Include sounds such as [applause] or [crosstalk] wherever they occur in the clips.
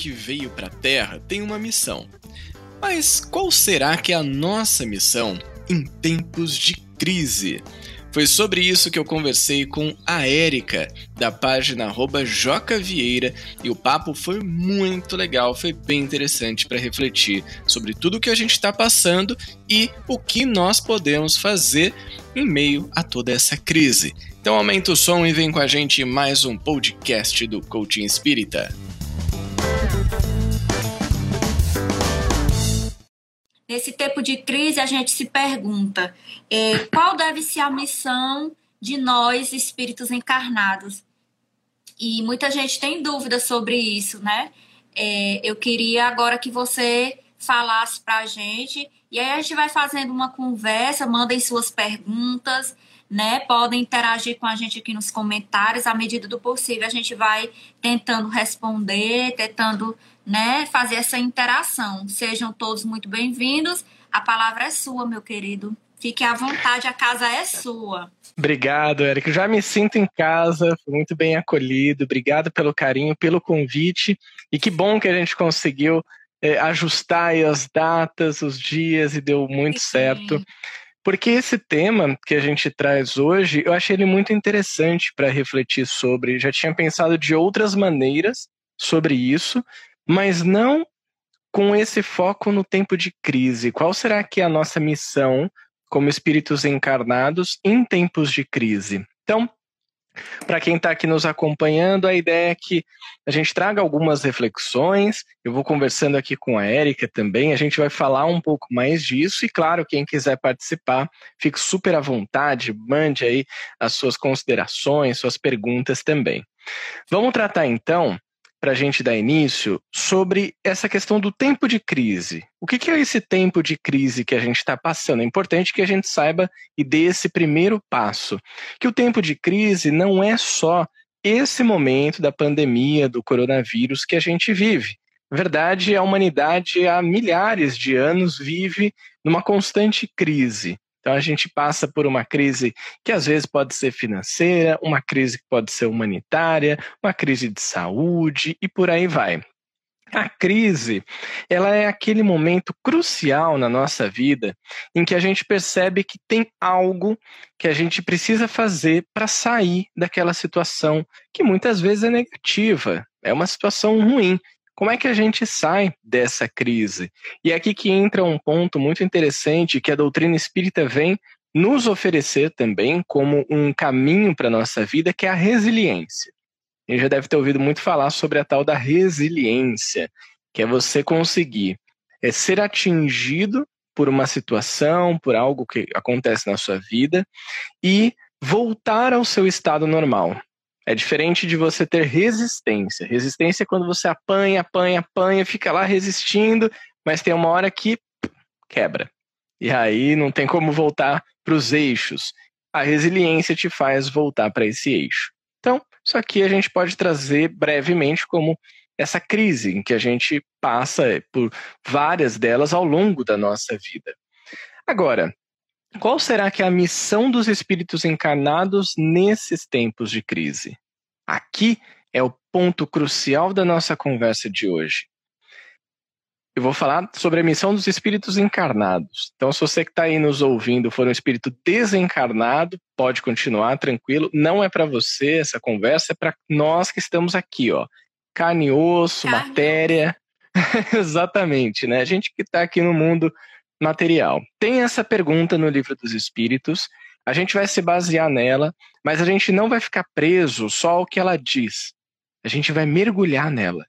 que veio para a Terra tem uma missão. Mas qual será que é a nossa missão em tempos de crise? Foi sobre isso que eu conversei com a Érica, da página @jocavieira, e o papo foi muito legal, foi bem interessante para refletir sobre tudo que a gente está passando e o que nós podemos fazer em meio a toda essa crise. Então aumenta o som e vem com a gente mais um podcast do Coaching Espírita. Nesse tempo de crise, a gente se pergunta é, qual deve ser a missão de nós, espíritos encarnados. E muita gente tem dúvidas sobre isso, né? É, eu queria agora que você falasse para a gente, e aí a gente vai fazendo uma conversa, mandem suas perguntas, né? Podem interagir com a gente aqui nos comentários, à medida do possível a gente vai tentando responder, tentando né, fazer essa interação. Sejam todos muito bem-vindos. A palavra é sua, meu querido. Fique à vontade, a casa é sua. Obrigado, Eric. Já me sinto em casa, muito bem acolhido. Obrigado pelo carinho, pelo convite. E que bom que a gente conseguiu é, ajustar as datas, os dias e deu muito Sim. certo. Porque esse tema que a gente traz hoje, eu achei ele muito interessante para refletir sobre. Já tinha pensado de outras maneiras sobre isso, mas não com esse foco no tempo de crise. Qual será que é a nossa missão como espíritos encarnados em tempos de crise? Então, para quem está aqui nos acompanhando, a ideia é que a gente traga algumas reflexões. Eu vou conversando aqui com a Érica também. A gente vai falar um pouco mais disso. E, claro, quem quiser participar, fique super à vontade, mande aí as suas considerações, suas perguntas também. Vamos tratar então para a gente dar início sobre essa questão do tempo de crise. O que, que é esse tempo de crise que a gente está passando? É importante que a gente saiba e dê esse primeiro passo. Que o tempo de crise não é só esse momento da pandemia do coronavírus que a gente vive. Na verdade, a humanidade há milhares de anos vive numa constante crise. Então a gente passa por uma crise que às vezes pode ser financeira, uma crise que pode ser humanitária, uma crise de saúde e por aí vai. A crise, ela é aquele momento crucial na nossa vida em que a gente percebe que tem algo que a gente precisa fazer para sair daquela situação que muitas vezes é negativa, é uma situação ruim, como é que a gente sai dessa crise? E é aqui que entra um ponto muito interessante que a doutrina espírita vem nos oferecer também como um caminho para a nossa vida, que é a resiliência. A gente já deve ter ouvido muito falar sobre a tal da resiliência, que é você conseguir é, ser atingido por uma situação, por algo que acontece na sua vida e voltar ao seu estado normal. É diferente de você ter resistência. Resistência é quando você apanha, apanha, apanha, fica lá resistindo, mas tem uma hora que quebra. E aí não tem como voltar para os eixos. A resiliência te faz voltar para esse eixo. Então, isso aqui a gente pode trazer brevemente como essa crise em que a gente passa por várias delas ao longo da nossa vida. Agora, qual será que é a missão dos espíritos encarnados nesses tempos de crise? Aqui é o ponto crucial da nossa conversa de hoje. Eu vou falar sobre a missão dos espíritos encarnados. Então, se você que está aí nos ouvindo for um espírito desencarnado, pode continuar tranquilo. Não é para você essa conversa, é para nós que estamos aqui, ó. Carne e osso, Carne. matéria. [laughs] Exatamente, né? A gente que está aqui no mundo material. Tem essa pergunta no Livro dos Espíritos, a gente vai se basear nela, mas a gente não vai ficar preso só ao que ela diz. A gente vai mergulhar nela.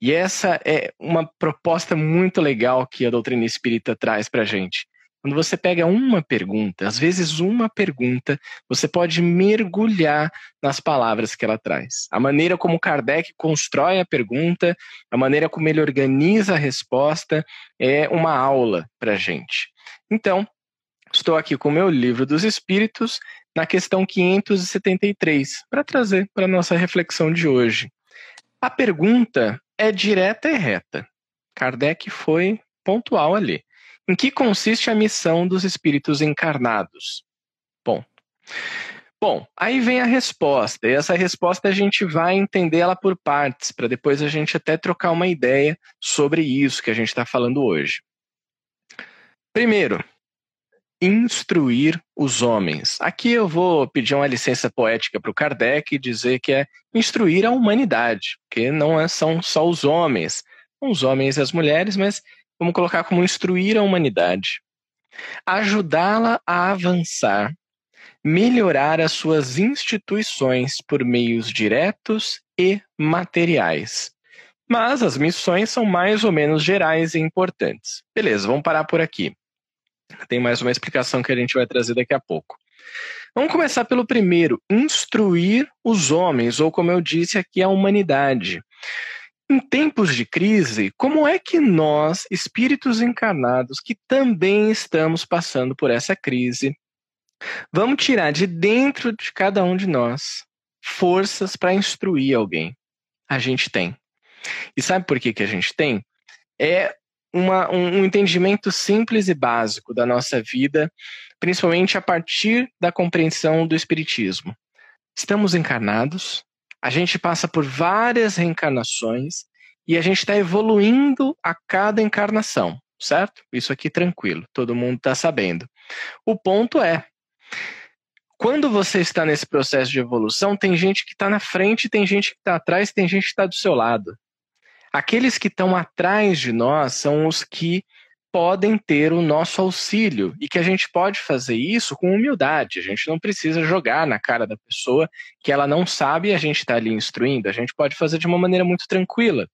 E essa é uma proposta muito legal que a doutrina espírita traz para a gente. Quando você pega uma pergunta, às vezes uma pergunta, você pode mergulhar nas palavras que ela traz. A maneira como Kardec constrói a pergunta, a maneira como ele organiza a resposta, é uma aula para a gente. Então, estou aqui com o meu livro dos Espíritos, na questão 573, para trazer para a nossa reflexão de hoje. A pergunta é direta e reta. Kardec foi pontual ali. Em que consiste a missão dos espíritos encarnados? Bom, Bom, aí vem a resposta, e essa resposta a gente vai entender ela por partes, para depois a gente até trocar uma ideia sobre isso que a gente está falando hoje. Primeiro, instruir os homens. Aqui eu vou pedir uma licença poética para o Kardec e dizer que é instruir a humanidade, que não é, são só os homens, os homens e as mulheres, mas vamos colocar como instruir a humanidade. Ajudá-la a avançar, melhorar as suas instituições por meios diretos e materiais. Mas as missões são mais ou menos gerais e importantes. Beleza, vamos parar por aqui. Tem mais uma explicação que a gente vai trazer daqui a pouco. Vamos começar pelo primeiro: instruir os homens, ou como eu disse aqui, a humanidade. Em tempos de crise, como é que nós, espíritos encarnados, que também estamos passando por essa crise, vamos tirar de dentro de cada um de nós forças para instruir alguém? A gente tem. E sabe por que, que a gente tem? É uma, um, um entendimento simples e básico da nossa vida, principalmente a partir da compreensão do Espiritismo. Estamos encarnados, a gente passa por várias reencarnações e a gente está evoluindo a cada encarnação, certo? Isso aqui tranquilo, todo mundo está sabendo. O ponto é, quando você está nesse processo de evolução, tem gente que está na frente, tem gente que está atrás, tem gente que está do seu lado. Aqueles que estão atrás de nós são os que podem ter o nosso auxílio e que a gente pode fazer isso com humildade. A gente não precisa jogar na cara da pessoa que ela não sabe e a gente está ali instruindo. A gente pode fazer de uma maneira muito tranquila.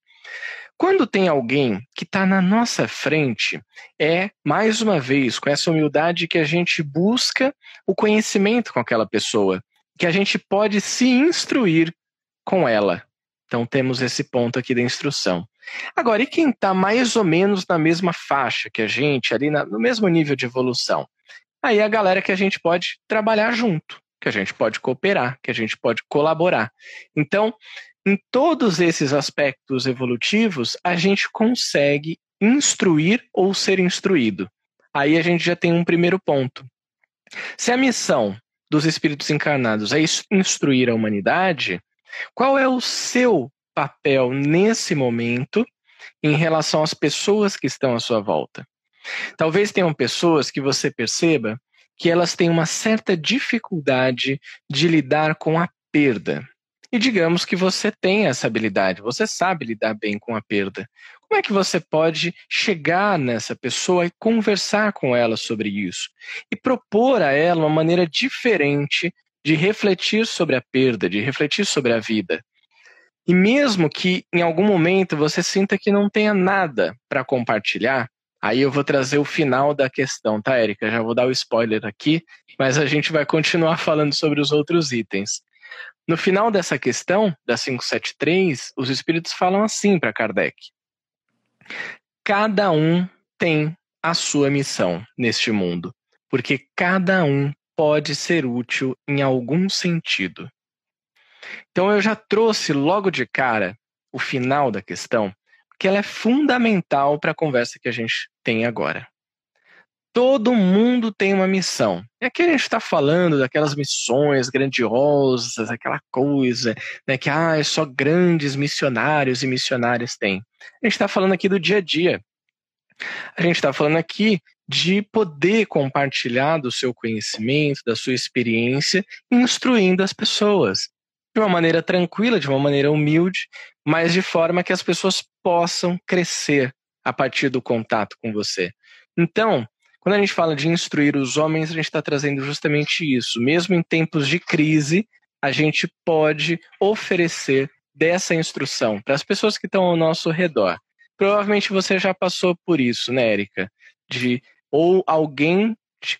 Quando tem alguém que está na nossa frente, é, mais uma vez, com essa humildade que a gente busca o conhecimento com aquela pessoa, que a gente pode se instruir com ela. Então temos esse ponto aqui da instrução. Agora, e quem está mais ou menos na mesma faixa que a gente, ali na, no mesmo nível de evolução? Aí é a galera que a gente pode trabalhar junto, que a gente pode cooperar, que a gente pode colaborar. Então, em todos esses aspectos evolutivos, a gente consegue instruir ou ser instruído. Aí a gente já tem um primeiro ponto. Se a missão dos espíritos encarnados é instruir a humanidade, qual é o seu papel nesse momento em relação às pessoas que estão à sua volta? Talvez tenham pessoas que você perceba que elas têm uma certa dificuldade de lidar com a perda. E digamos que você tem essa habilidade, você sabe lidar bem com a perda. Como é que você pode chegar nessa pessoa e conversar com ela sobre isso? E propor a ela uma maneira diferente de refletir sobre a perda, de refletir sobre a vida. E mesmo que em algum momento você sinta que não tenha nada para compartilhar, aí eu vou trazer o final da questão, tá, Érica? Já vou dar o spoiler aqui, mas a gente vai continuar [laughs] falando sobre os outros itens. No final dessa questão, da 573, os espíritos falam assim para Kardec: Cada um tem a sua missão neste mundo, porque cada um pode ser útil em algum sentido. Então eu já trouxe logo de cara o final da questão, porque ela é fundamental para a conversa que a gente tem agora. Todo mundo tem uma missão. E aqui a gente está falando daquelas missões grandiosas, aquela coisa, né, que ah, só grandes missionários e missionárias têm. A gente está falando aqui do dia a dia. A gente está falando aqui de poder compartilhar do seu conhecimento, da sua experiência, instruindo as pessoas. De uma maneira tranquila, de uma maneira humilde, mas de forma que as pessoas possam crescer a partir do contato com você. Então, quando a gente fala de instruir os homens, a gente está trazendo justamente isso. Mesmo em tempos de crise, a gente pode oferecer dessa instrução para as pessoas que estão ao nosso redor. Provavelmente você já passou por isso, né, Érica? De ou alguém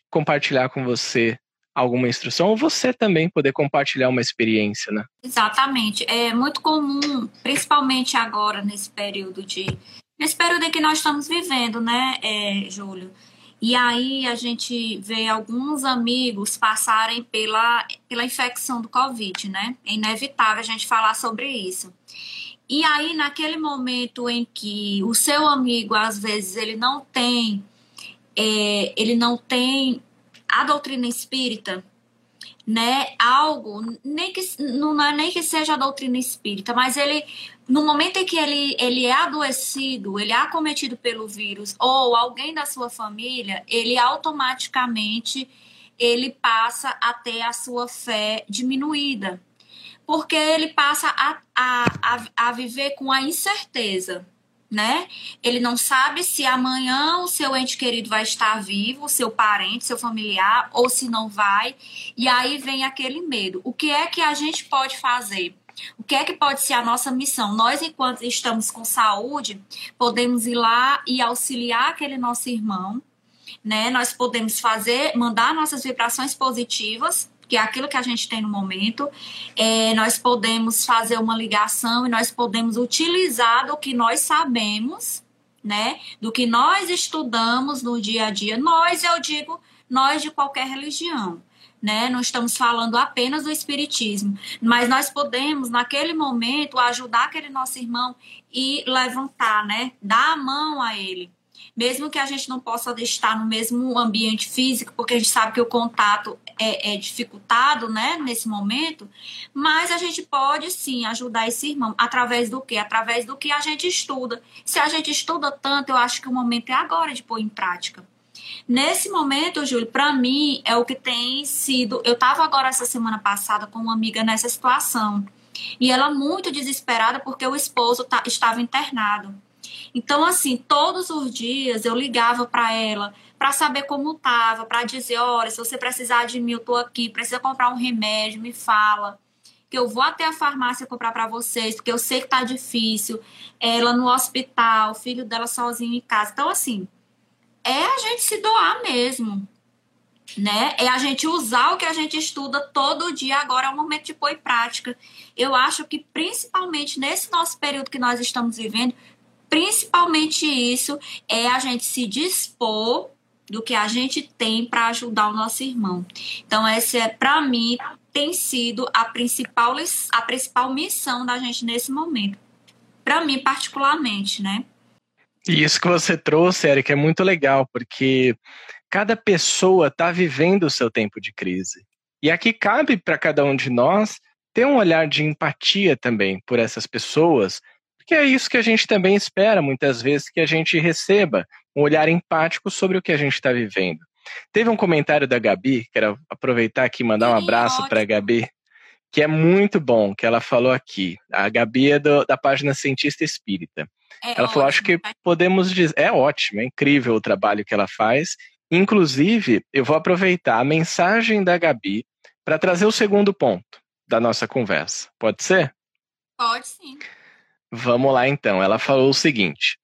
compartilhar com você alguma instrução, ou você também poder compartilhar uma experiência, né? Exatamente. É muito comum, principalmente agora, nesse período de. Nesse período em que nós estamos vivendo, né, é, Júlio? E aí a gente vê alguns amigos passarem pela, pela infecção do Covid, né? É inevitável a gente falar sobre isso. E aí, naquele momento em que o seu amigo, às vezes, ele não tem é, ele não tem a doutrina espírita, né, algo, nem que não é nem que seja a doutrina espírita, mas ele no momento em que ele, ele é adoecido, ele é acometido pelo vírus ou alguém da sua família, ele automaticamente ele passa a ter a sua fé diminuída, porque ele passa a, a, a, a viver com a incerteza né? Ele não sabe se amanhã o seu ente querido vai estar vivo, seu parente, seu familiar, ou se não vai. E aí vem aquele medo. O que é que a gente pode fazer? O que é que pode ser a nossa missão? Nós, enquanto estamos com saúde, podemos ir lá e auxiliar aquele nosso irmão, né? Nós podemos fazer, mandar nossas vibrações positivas que aquilo que a gente tem no momento, é, nós podemos fazer uma ligação e nós podemos utilizar do que nós sabemos, né? Do que nós estudamos no dia a dia. Nós, eu digo, nós de qualquer religião. Né? Não estamos falando apenas do espiritismo, mas nós podemos naquele momento ajudar aquele nosso irmão e levantar, né? Dar a mão a ele, mesmo que a gente não possa estar no mesmo ambiente físico, porque a gente sabe que o contato é, é, dificultado, né, nesse momento, mas a gente pode sim ajudar esse irmão através do quê? Através do que a gente estuda. Se a gente estuda tanto, eu acho que o momento é agora de pôr em prática. Nesse momento, Júlio, para mim é o que tem sido. Eu estava agora essa semana passada com uma amiga nessa situação e ela muito desesperada porque o esposo tá, estava internado. Então, assim, todos os dias eu ligava para ela para saber como tava, para dizer, olha, se você precisar de mim, eu tô aqui, precisa comprar um remédio, me fala que eu vou até a farmácia comprar para vocês, porque eu sei que tá difícil. Ela no hospital, o filho dela sozinho em casa. Então, assim, é a gente se doar mesmo, né? É a gente usar o que a gente estuda todo dia. Agora é o momento de pôr em prática. Eu acho que, principalmente nesse nosso período que nós estamos vivendo, principalmente isso é a gente se dispor do que a gente tem para ajudar o nosso irmão. Então, essa é, para mim, tem sido a principal, a principal missão da gente nesse momento. Para mim, particularmente, né? E isso que você trouxe, Eric, é muito legal, porque cada pessoa está vivendo o seu tempo de crise. E aqui cabe para cada um de nós ter um olhar de empatia também por essas pessoas, porque é isso que a gente também espera muitas vezes que a gente receba um olhar empático sobre o que a gente está vivendo. Teve um comentário da Gabi, quero aproveitar aqui e mandar um abraço para a Gabi, que é muito bom, que ela falou aqui. A Gabi é do, da página Cientista Espírita. É ela falou, acho que podemos dizer, é ótimo, é incrível o trabalho que ela faz. Inclusive, eu vou aproveitar a mensagem da Gabi para trazer o segundo ponto da nossa conversa. Pode ser? Pode sim. Vamos lá então. Ela falou o seguinte: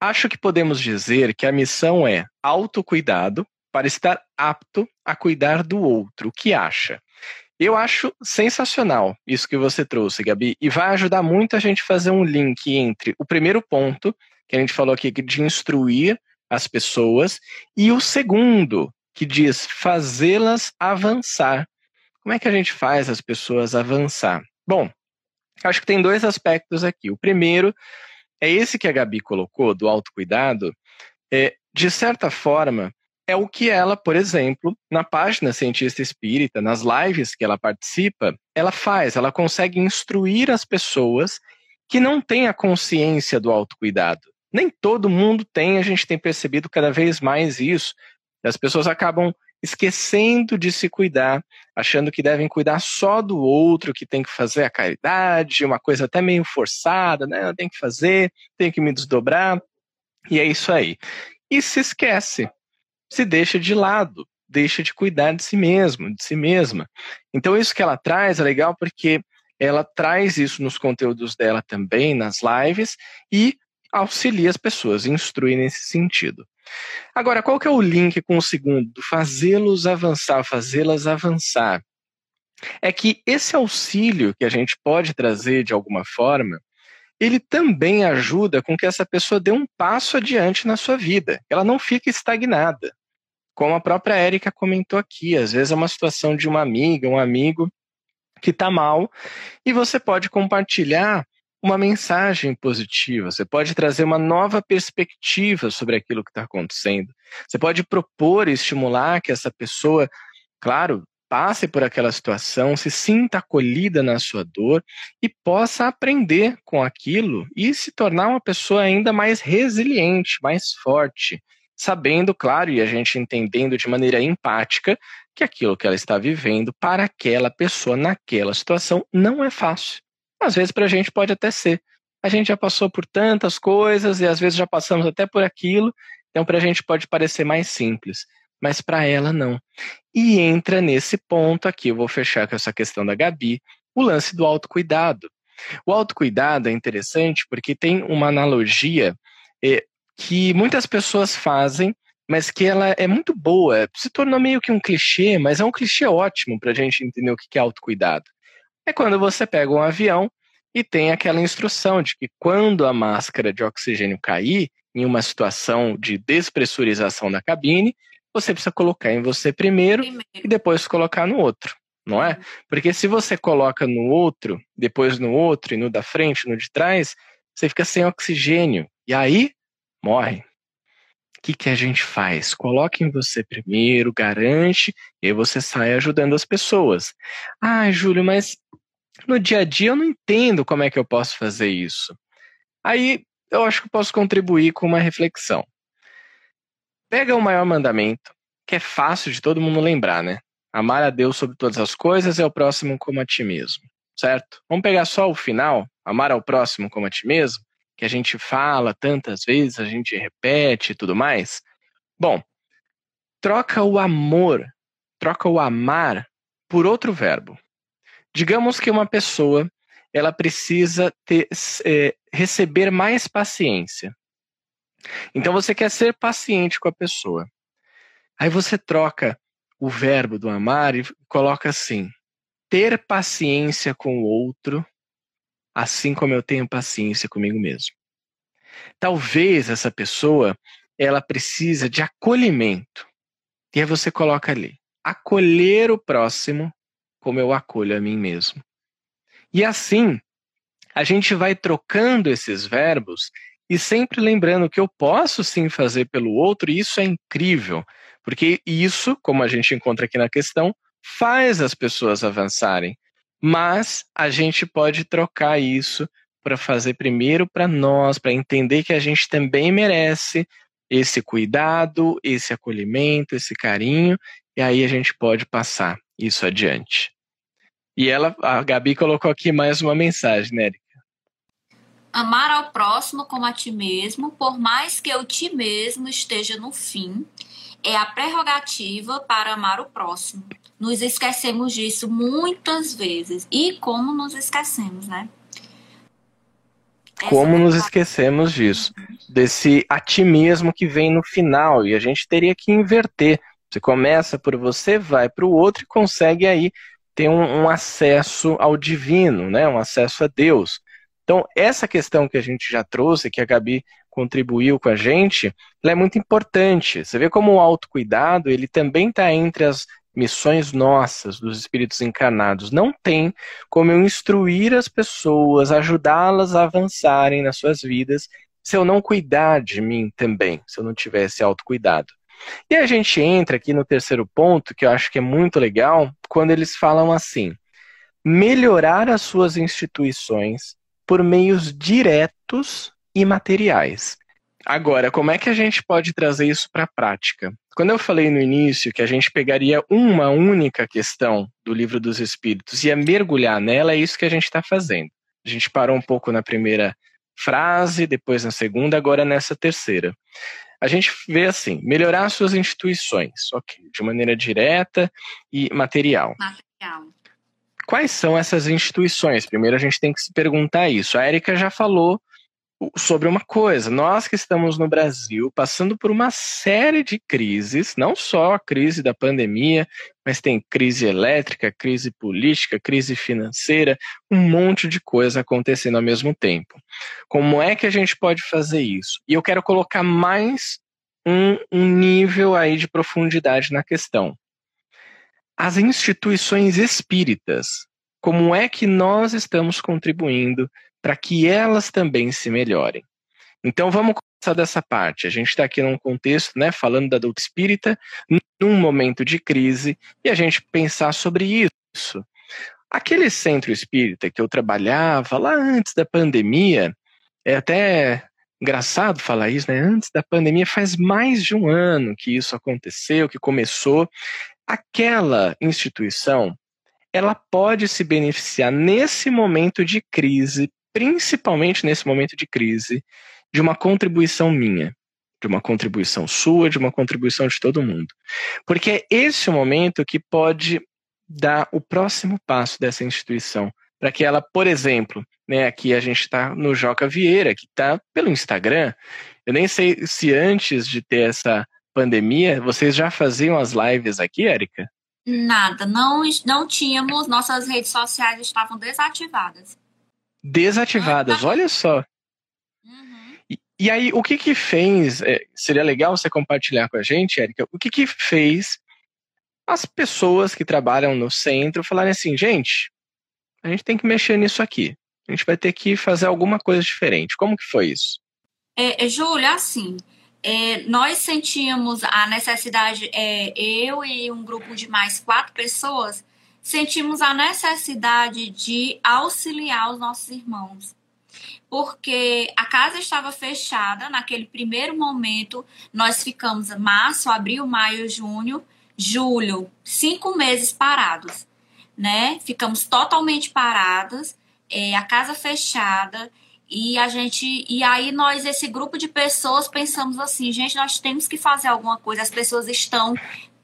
Acho que podemos dizer que a missão é autocuidado para estar apto a cuidar do outro. O que acha? Eu acho sensacional isso que você trouxe, Gabi, e vai ajudar muito a gente fazer um link entre o primeiro ponto, que a gente falou aqui, de instruir as pessoas, e o segundo, que diz fazê-las avançar. Como é que a gente faz as pessoas avançar? Bom, acho que tem dois aspectos aqui. O primeiro é esse que a Gabi colocou, do autocuidado, é, de certa forma, é o que ela, por exemplo, na página Cientista Espírita, nas lives que ela participa, ela faz, ela consegue instruir as pessoas que não têm a consciência do autocuidado. Nem todo mundo tem, a gente tem percebido cada vez mais isso. As pessoas acabam esquecendo de se cuidar, achando que devem cuidar só do outro, que tem que fazer a caridade, uma coisa até meio forçada, né? Eu tenho que fazer, tenho que me desdobrar, e é isso aí. E se esquece, se deixa de lado, deixa de cuidar de si mesmo, de si mesma. Então, isso que ela traz é legal porque ela traz isso nos conteúdos dela também, nas lives, e auxilia as pessoas, instrui nesse sentido. Agora, qual que é o link com o segundo? Fazê-los avançar, fazê-las avançar. É que esse auxílio que a gente pode trazer de alguma forma, ele também ajuda com que essa pessoa dê um passo adiante na sua vida. Ela não fica estagnada. Como a própria Érica comentou aqui, às vezes é uma situação de uma amiga, um amigo que está mal, e você pode compartilhar uma mensagem positiva, você pode trazer uma nova perspectiva sobre aquilo que está acontecendo. Você pode propor e estimular que essa pessoa, claro, passe por aquela situação, se sinta acolhida na sua dor e possa aprender com aquilo e se tornar uma pessoa ainda mais resiliente, mais forte, sabendo, claro, e a gente entendendo de maneira empática que aquilo que ela está vivendo para aquela pessoa naquela situação não é fácil. Às vezes para a gente pode até ser. A gente já passou por tantas coisas e às vezes já passamos até por aquilo, então para a gente pode parecer mais simples mas para ela não. E entra nesse ponto aqui, eu vou fechar com essa questão da Gabi, o lance do autocuidado. O autocuidado é interessante porque tem uma analogia é, que muitas pessoas fazem, mas que ela é muito boa. Se tornou meio que um clichê, mas é um clichê ótimo para a gente entender o que é autocuidado. É quando você pega um avião e tem aquela instrução de que quando a máscara de oxigênio cair, em uma situação de despressurização da cabine, você precisa colocar em você primeiro, primeiro, e depois colocar no outro, não é? Uhum. Porque se você coloca no outro, depois no outro, e no da frente, no de trás, você fica sem oxigênio. E aí, morre. O que, que a gente faz? Coloque em você primeiro, garante, e você sai ajudando as pessoas. Ah, Júlio, mas no dia a dia eu não entendo como é que eu posso fazer isso. Aí eu acho que posso contribuir com uma reflexão. Pega o maior mandamento, que é fácil de todo mundo lembrar, né? Amar a Deus sobre todas as coisas e ao próximo como a ti mesmo, certo? Vamos pegar só o final, amar ao próximo como a ti mesmo, que a gente fala tantas vezes, a gente repete e tudo mais. Bom, troca o amor, troca o amar por outro verbo. Digamos que uma pessoa ela precisa ter, é, receber mais paciência. Então você quer ser paciente com a pessoa. Aí você troca o verbo do amar e coloca assim: ter paciência com o outro, assim como eu tenho paciência comigo mesmo. Talvez essa pessoa ela precisa de acolhimento. E aí você coloca ali: acolher o próximo como eu acolho a mim mesmo. E assim, a gente vai trocando esses verbos e sempre lembrando que eu posso sim fazer pelo outro, e isso é incrível, porque isso, como a gente encontra aqui na questão, faz as pessoas avançarem. Mas a gente pode trocar isso para fazer primeiro para nós, para entender que a gente também merece esse cuidado, esse acolhimento, esse carinho, e aí a gente pode passar isso adiante. E ela, a Gabi colocou aqui mais uma mensagem, né? Amar ao próximo como a ti mesmo, por mais que o ti mesmo esteja no fim, é a prerrogativa para amar o próximo. Nos esquecemos disso muitas vezes. E como nos esquecemos, né? como nos esquecemos disso? Desse a ti mesmo que vem no final. E a gente teria que inverter. Você começa por você, vai para o outro e consegue aí ter um, um acesso ao divino, né? um acesso a Deus. Então, essa questão que a gente já trouxe, que a Gabi contribuiu com a gente, ela é muito importante. Você vê como o autocuidado, ele também está entre as missões nossas, dos espíritos encarnados. Não tem como eu instruir as pessoas, ajudá-las a avançarem nas suas vidas, se eu não cuidar de mim também, se eu não tivesse autocuidado. E a gente entra aqui no terceiro ponto, que eu acho que é muito legal, quando eles falam assim: melhorar as suas instituições por meios diretos e materiais. Agora, como é que a gente pode trazer isso para a prática? Quando eu falei no início que a gente pegaria uma única questão do livro dos Espíritos e ia mergulhar nela, é isso que a gente está fazendo. A gente parou um pouco na primeira frase, depois na segunda, agora nessa terceira. A gente vê assim: melhorar suas instituições, ok, de maneira direta e material. Material. Quais são essas instituições? Primeiro a gente tem que se perguntar isso. A Érica já falou sobre uma coisa. Nós que estamos no Brasil passando por uma série de crises, não só a crise da pandemia, mas tem crise elétrica, crise política, crise financeira, um monte de coisa acontecendo ao mesmo tempo. Como é que a gente pode fazer isso? E eu quero colocar mais um, um nível aí de profundidade na questão as instituições espíritas, como é que nós estamos contribuindo para que elas também se melhorem. Então vamos começar dessa parte. A gente está aqui num contexto, né, falando da doutrina espírita, num momento de crise, e a gente pensar sobre isso. Aquele centro espírita que eu trabalhava lá antes da pandemia, é até engraçado falar isso, né? Antes da pandemia, faz mais de um ano que isso aconteceu, que começou. Aquela instituição, ela pode se beneficiar nesse momento de crise, principalmente nesse momento de crise, de uma contribuição minha, de uma contribuição sua, de uma contribuição de todo mundo. Porque é esse o momento que pode dar o próximo passo dessa instituição, para que ela, por exemplo, né, aqui a gente está no Joca Vieira, que está pelo Instagram. Eu nem sei se antes de ter essa pandemia, vocês já faziam as lives aqui, Érica? Nada, não, não tínhamos, nossas redes sociais estavam desativadas. Desativadas, olha só. E aí, o que que fez, é, seria legal você compartilhar com a gente, Érica, o que que fez as pessoas que trabalham no centro falarem assim, gente, a gente tem que mexer nisso aqui. A gente vai ter que fazer alguma coisa diferente. Como que foi isso? É, é Júlia, assim, é, nós sentimos a necessidade, é, eu e um grupo de mais quatro pessoas, sentimos a necessidade de auxiliar os nossos irmãos porque a casa estava fechada naquele primeiro momento. Nós ficamos março, abril, maio, junho, julho, cinco meses parados, né? Ficamos totalmente paradas, é, a casa fechada. E a gente, e aí nós, esse grupo de pessoas, pensamos assim, gente, nós temos que fazer alguma coisa. As pessoas estão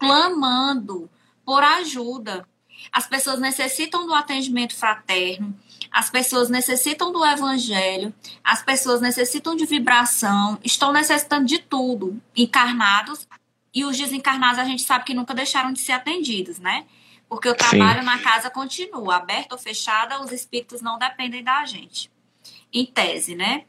clamando por ajuda. As pessoas necessitam do atendimento fraterno as pessoas necessitam do evangelho, as pessoas necessitam de vibração, estão necessitando de tudo, encarnados, e os desencarnados a gente sabe que nunca deixaram de ser atendidos, né? Porque o trabalho Sim. na casa continua, aberta ou fechada, os espíritos não dependem da gente. Em tese, né?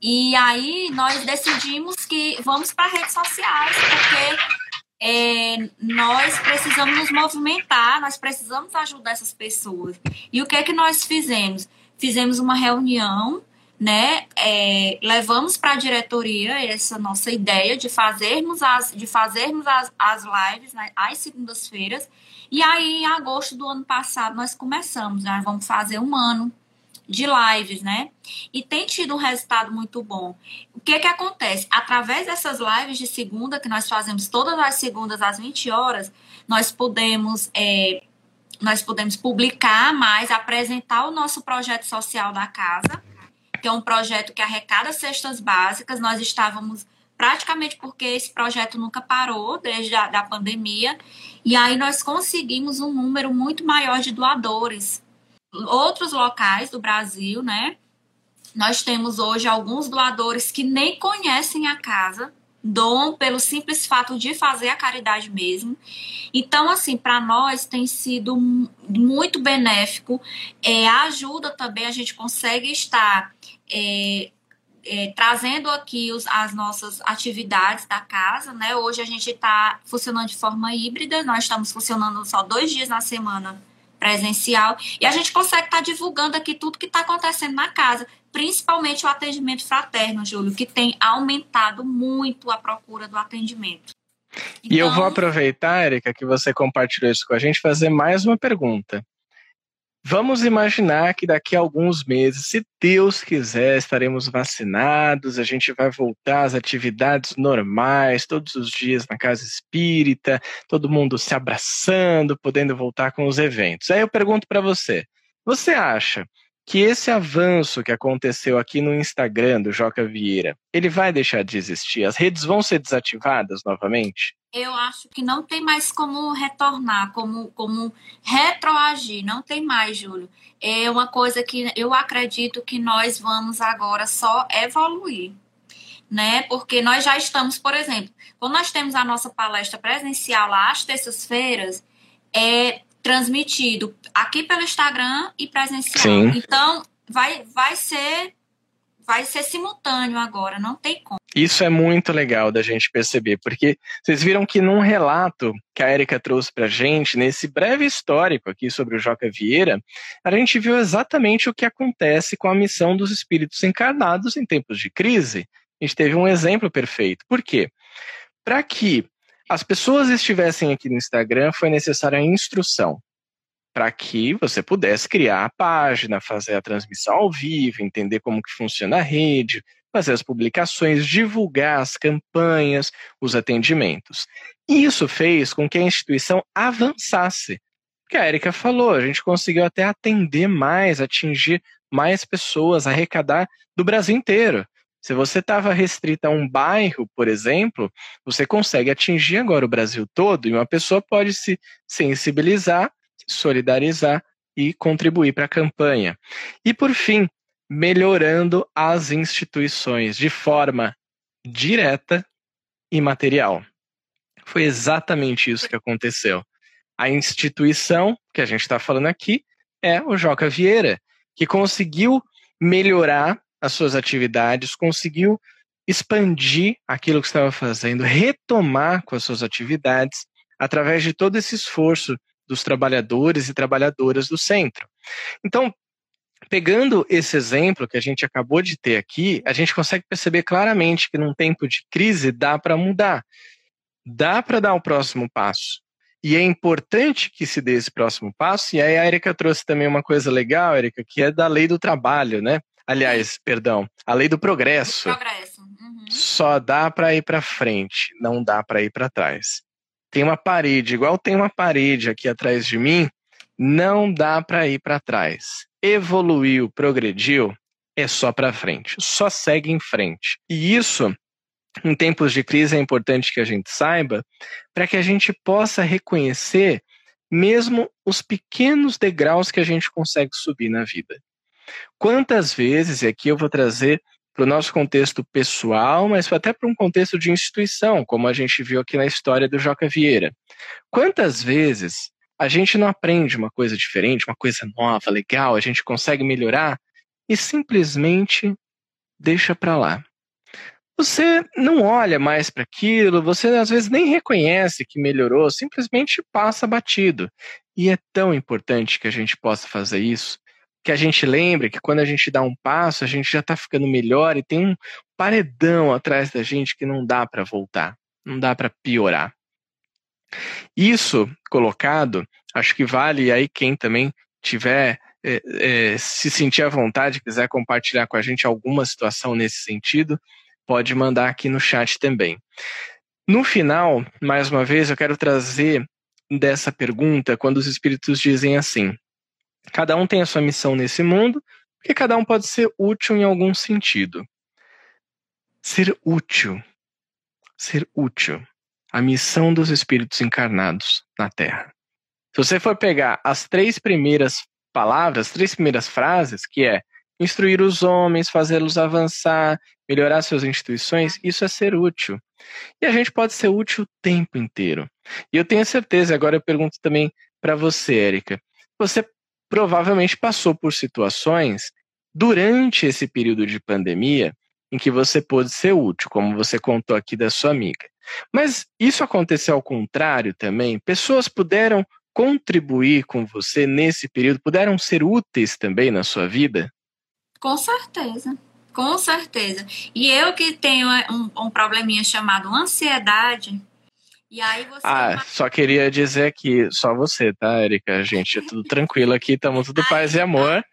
E aí nós decidimos que vamos para redes sociais, porque é, nós precisamos nos movimentar, nós precisamos ajudar essas pessoas. E o que é que nós fizemos? Fizemos uma reunião, né? É, levamos para a diretoria essa nossa ideia de fazermos as, de fazermos as, as lives né, às segundas-feiras. E aí, em agosto do ano passado, nós começamos, nós vamos fazer um ano de lives, né? E tem tido um resultado muito bom. O que que acontece? Através dessas lives de segunda, que nós fazemos todas as segundas às 20 horas, nós podemos, é, nós podemos publicar mais, apresentar o nosso projeto social da casa, que é um projeto que arrecada cestas básicas. Nós estávamos praticamente porque esse projeto nunca parou desde a da pandemia, e aí nós conseguimos um número muito maior de doadores outros locais do Brasil, né? Nós temos hoje alguns doadores que nem conhecem a casa, doam pelo simples fato de fazer a caridade mesmo. Então, assim, para nós tem sido muito benéfico. É, ajuda também, a gente consegue estar é, é, trazendo aqui os, as nossas atividades da casa, né? Hoje a gente está funcionando de forma híbrida, nós estamos funcionando só dois dias na semana presencial e a gente consegue estar tá divulgando aqui tudo que está acontecendo na casa, principalmente o atendimento fraterno, Júlio, que tem aumentado muito a procura do atendimento. Então... E eu vou então aproveitar, Erika, que você compartilhou isso com a gente, fazer mais uma pergunta. Vamos imaginar que daqui a alguns meses, se Deus quiser, estaremos vacinados, a gente vai voltar às atividades normais, todos os dias na casa espírita, todo mundo se abraçando, podendo voltar com os eventos. Aí eu pergunto para você: você acha que esse avanço que aconteceu aqui no Instagram do Joca Vieira, ele vai deixar de existir? As redes vão ser desativadas novamente? Eu acho que não tem mais como retornar, como, como retroagir, não tem mais, Júlio. É uma coisa que eu acredito que nós vamos agora só evoluir, né? Porque nós já estamos, por exemplo, quando nós temos a nossa palestra presencial lá às terças-feiras, é transmitido aqui pelo Instagram e presencial. Sim. Então, vai, vai ser vai ser simultâneo agora, não tem como. Isso é muito legal da gente perceber, porque vocês viram que num relato que a Erika trouxe para gente, nesse breve histórico aqui sobre o Joca Vieira, a gente viu exatamente o que acontece com a missão dos espíritos encarnados em tempos de crise. a gente teve um exemplo perfeito. Por quê? Para que as pessoas estivessem aqui no Instagram, foi necessária a instrução para que você pudesse criar a página, fazer a transmissão ao vivo, entender como que funciona a rede, fazer as publicações, divulgar as campanhas, os atendimentos. E isso fez com que a instituição avançasse. Que a Erika falou, a gente conseguiu até atender mais, atingir mais pessoas, arrecadar do Brasil inteiro. Se você estava restrita a um bairro, por exemplo, você consegue atingir agora o Brasil todo e uma pessoa pode se sensibilizar solidarizar e contribuir para a campanha. E, por fim, melhorando as instituições de forma direta e material. Foi exatamente isso que aconteceu. A instituição que a gente está falando aqui é o Joca Vieira, que conseguiu melhorar as suas atividades, conseguiu expandir aquilo que estava fazendo, retomar com as suas atividades, através de todo esse esforço dos trabalhadores e trabalhadoras do centro. Então, pegando esse exemplo que a gente acabou de ter aqui, a gente consegue perceber claramente que num tempo de crise dá para mudar, dá para dar o próximo passo. E é importante que se dê esse próximo passo. E aí a Erika trouxe também uma coisa legal, Erika, que é da lei do trabalho, né? Aliás, perdão, a lei do progresso. progresso. Uhum. Só dá para ir para frente, não dá para ir para trás tem uma parede, igual tem uma parede aqui atrás de mim, não dá para ir para trás. Evoluiu, progrediu, é só para frente, só segue em frente. E isso, em tempos de crise, é importante que a gente saiba, para que a gente possa reconhecer mesmo os pequenos degraus que a gente consegue subir na vida. Quantas vezes, e aqui eu vou trazer para o nosso contexto pessoal, mas até para um contexto de instituição, como a gente viu aqui na história do Joca Vieira. Quantas vezes a gente não aprende uma coisa diferente, uma coisa nova, legal, a gente consegue melhorar e simplesmente deixa para lá. Você não olha mais para aquilo, você às vezes nem reconhece que melhorou, simplesmente passa batido. E é tão importante que a gente possa fazer isso que a gente lembre que quando a gente dá um passo, a gente já está ficando melhor e tem um paredão atrás da gente que não dá para voltar, não dá para piorar. Isso colocado, acho que vale aí quem também tiver é, é, se sentir à vontade, quiser compartilhar com a gente alguma situação nesse sentido, pode mandar aqui no chat também. No final, mais uma vez, eu quero trazer dessa pergunta quando os espíritos dizem assim: Cada um tem a sua missão nesse mundo, porque cada um pode ser útil em algum sentido. Ser útil. Ser útil. A missão dos espíritos encarnados na Terra. Se você for pegar as três primeiras palavras, as três primeiras frases, que é instruir os homens, fazê-los avançar, melhorar suas instituições, isso é ser útil. E a gente pode ser útil o tempo inteiro. E eu tenho certeza, agora eu pergunto também para você, Érica, você provavelmente passou por situações durante esse período de pandemia em que você pôde ser útil, como você contou aqui da sua amiga. Mas isso aconteceu ao contrário também? Pessoas puderam contribuir com você nesse período, puderam ser úteis também na sua vida? Com certeza, com certeza. E eu que tenho um, um probleminha chamado ansiedade, e aí você. Ah, só queria dizer que só você, tá, Erika? Gente, é tudo tranquilo aqui, estamos tudo aí, paz e amor.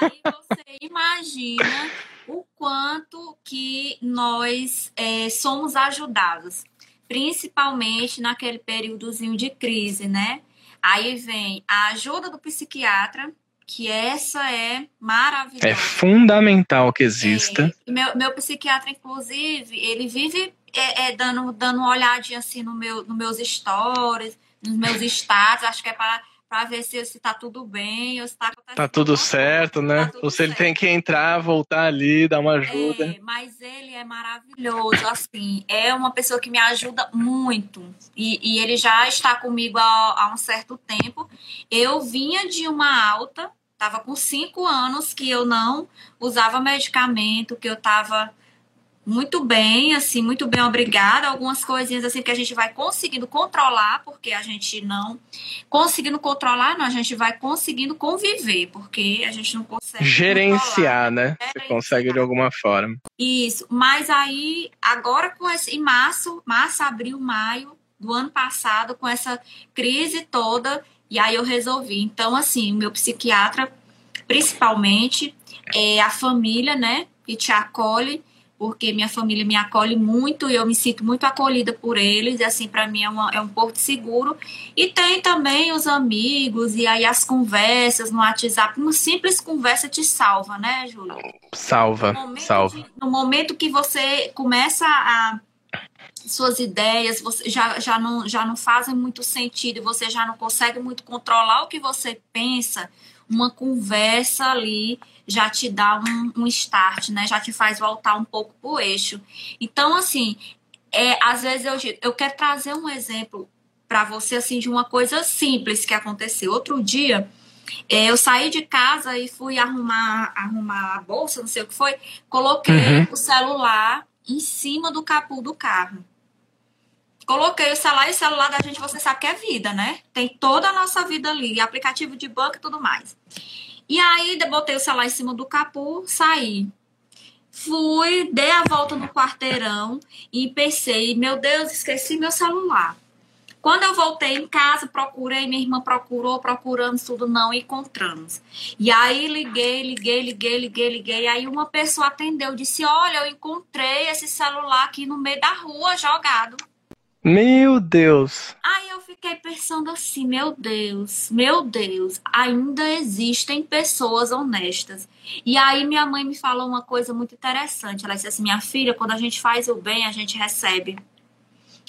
Aí você imagina o quanto que nós é, somos ajudados, principalmente naquele períodozinho de crise, né? Aí vem a ajuda do psiquiatra, que essa é maravilhosa. É fundamental que exista. É, meu, meu psiquiatra, inclusive, ele vive é, é, dando, dando uma olhadinha assim no meu, nos meus stories, nos meus status, acho que é para para ver se, se tá tudo bem ou se tá Tá tudo certo, né? Tá tudo ou se ele tem que entrar, voltar ali, dar uma ajuda. É, mas ele é maravilhoso, assim, é uma pessoa que me ajuda muito. E, e ele já está comigo há, há um certo tempo. Eu vinha de uma alta, tava com cinco anos que eu não usava medicamento, que eu tava muito bem, assim, muito bem, obrigada. Algumas coisinhas assim que a gente vai conseguindo controlar, porque a gente não conseguindo controlar, não, a gente vai conseguindo conviver, porque a gente não consegue gerenciar, né? Gerenciar. Você consegue de alguma forma. Isso, mas aí agora com esse em março, março, abril, maio do ano passado, com essa crise toda, e aí eu resolvi. Então, assim, o meu psiquiatra, principalmente, é a família, né, que te acolhe porque minha família me acolhe muito e eu me sinto muito acolhida por eles, e assim, para mim é, uma, é um porto seguro. E tem também os amigos, e aí as conversas no WhatsApp, uma simples conversa te salva, né, Júlia? Salva, no salva. De, no momento que você começa a suas ideias você já, já, não, já não fazem muito sentido, você já não consegue muito controlar o que você pensa, uma conversa ali já te dá um, um start, né? Já te faz voltar um pouco pro eixo. Então, assim, é, às vezes eu, eu quero trazer um exemplo para você, assim, de uma coisa simples que aconteceu. Outro dia, é, eu saí de casa e fui arrumar, arrumar a bolsa, não sei o que foi, coloquei uhum. o celular em cima do capô do carro. Coloquei o celular e o celular da gente, você sabe que é vida, né? Tem toda a nossa vida ali, aplicativo de banco e tudo mais. E aí, botei o celular em cima do capô, saí. Fui, dei a volta no quarteirão e pensei, meu Deus, esqueci meu celular. Quando eu voltei em casa, procurei, minha irmã procurou, procuramos tudo, não encontramos. E aí liguei, liguei, liguei, liguei, liguei. Aí uma pessoa atendeu, disse: Olha, eu encontrei esse celular aqui no meio da rua, jogado. Meu Deus! Aí eu fiquei pensando assim, meu Deus, meu Deus, ainda existem pessoas honestas. E aí minha mãe me falou uma coisa muito interessante. Ela disse assim, minha filha, quando a gente faz o bem, a gente recebe